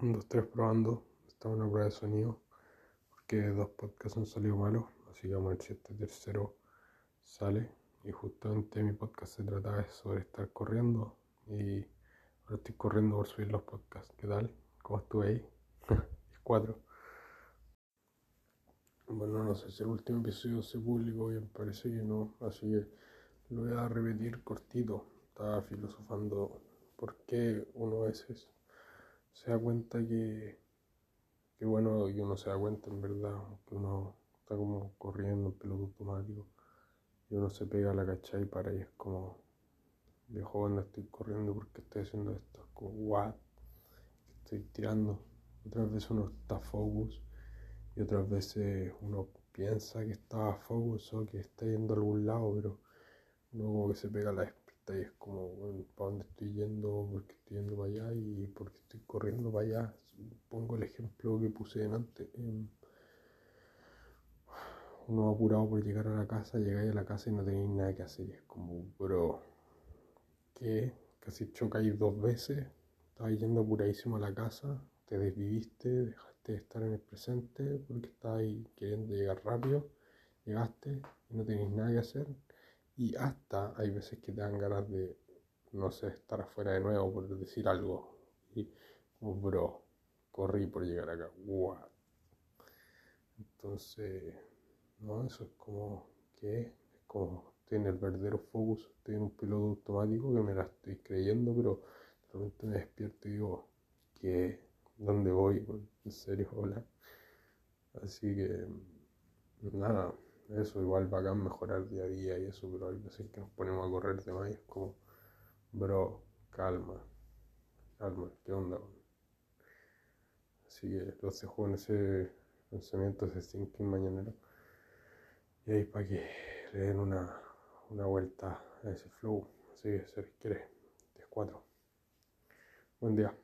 Un, dos, tres probando. Está una prueba de sonido. Porque dos podcasts han salido malos. Así que vamos a ver si este tercero sale. Y justamente mi podcast se trataba sobre estar corriendo. Y ahora estoy corriendo por subir los podcasts. ¿Qué tal? ¿Cómo estuve ahí? es cuatro. Bueno, no sé si el último episodio se publicó bien, parece que no. Así que lo voy a repetir cortito. Estaba filosofando por qué uno a veces se da cuenta que, que bueno, y uno se da cuenta en verdad, que uno está como corriendo en piloto automático y uno se pega a la cacha y para y es como, viejo, cuando estoy corriendo porque estoy haciendo esto, como, what, estoy tirando. Otras veces uno está focus y otras veces uno piensa que está focus o que está yendo a algún lado, pero como que se pega la y es como, bueno, ¿para dónde estoy yendo? Porque estoy yendo para allá y porque estoy corriendo para allá. Pongo el ejemplo que puse antes. Em, uno apurado por llegar a la casa, llegáis a la casa y no tenéis nada que hacer. es como, bro, ¿qué? Casi chocáis dos veces, estabas yendo apuradísimo a la casa, te desviviste, dejaste de estar en el presente porque estabas queriendo llegar rápido, llegaste y no tenéis nada que hacer y hasta hay veces que te dan ganas de, no sé, estar afuera de nuevo por decir algo. Y como, bro, corrí por llegar acá. What? Entonces, no, eso es como que es como tiene el verdadero focus, estoy en un piloto automático que me la estoy creyendo, pero de repente me despierto y digo, ¿qué? ¿Dónde voy? ¿En serio? Hola. Así que, nada, eso igual bacán mejorar día a día y eso, pero hay veces que nos ponemos a correr de más y es como, bro, calma, calma, ¿qué onda? Así que los dejo en ese pensamiento, ese thinking mañanero. Y ahí para que le den una, una vuelta a ese flow. Así que se quiere, 10 4. Buen día.